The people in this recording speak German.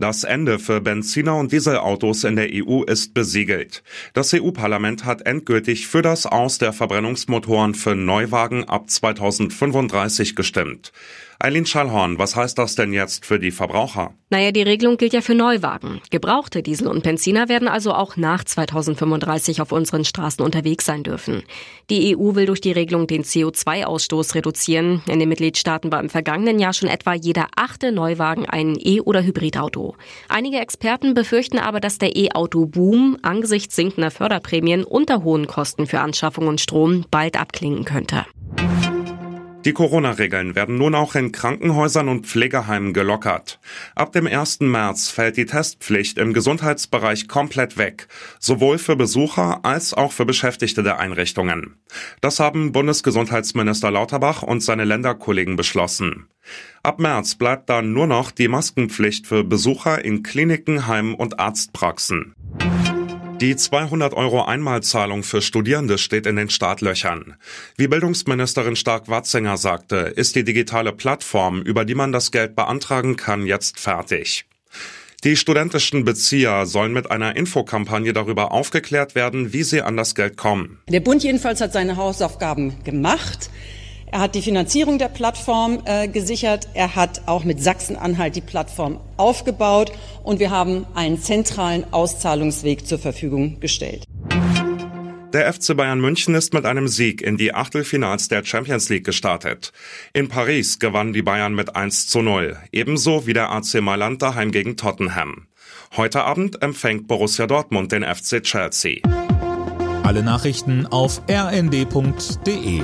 Das Ende für Benziner- und Dieselautos in der EU ist besiegelt. Das EU-Parlament hat endgültig für das Aus der Verbrennungsmotoren für Neuwagen ab 2035 gestimmt. Eileen Schallhorn, was heißt das denn jetzt für die Verbraucher? Naja, die Regelung gilt ja für Neuwagen. Gebrauchte Diesel und Benziner werden also auch nach 2035 auf unseren Straßen unterwegs sein dürfen. Die EU will durch die Regelung den CO2-Ausstoß reduzieren. In den Mitgliedstaaten war im vergangenen Jahr schon etwa jeder achte Neuwagen ein E- oder Hybridauto. Einige Experten befürchten aber, dass der E-Auto-Boom angesichts sinkender Förderprämien unter hohen Kosten für Anschaffung und Strom bald abklingen könnte. Die Corona-Regeln werden nun auch in Krankenhäusern und Pflegeheimen gelockert. Ab dem 1. März fällt die Testpflicht im Gesundheitsbereich komplett weg, sowohl für Besucher als auch für Beschäftigte der Einrichtungen. Das haben Bundesgesundheitsminister Lauterbach und seine Länderkollegen beschlossen. Ab März bleibt dann nur noch die Maskenpflicht für Besucher in Kliniken, Heimen und Arztpraxen. Die 200 Euro Einmalzahlung für Studierende steht in den Startlöchern. Wie Bildungsministerin Stark-Watzinger sagte, ist die digitale Plattform, über die man das Geld beantragen kann, jetzt fertig. Die studentischen Bezieher sollen mit einer Infokampagne darüber aufgeklärt werden, wie sie an das Geld kommen. Der Bund jedenfalls hat seine Hausaufgaben gemacht. Er hat die Finanzierung der Plattform äh, gesichert. Er hat auch mit Sachsen-Anhalt die Plattform aufgebaut. Und wir haben einen zentralen Auszahlungsweg zur Verfügung gestellt. Der FC Bayern München ist mit einem Sieg in die Achtelfinals der Champions League gestartet. In Paris gewannen die Bayern mit 1 zu 0, ebenso wie der AC Mailand daheim gegen Tottenham. Heute Abend empfängt Borussia Dortmund den FC Chelsea. Alle Nachrichten auf rnd.de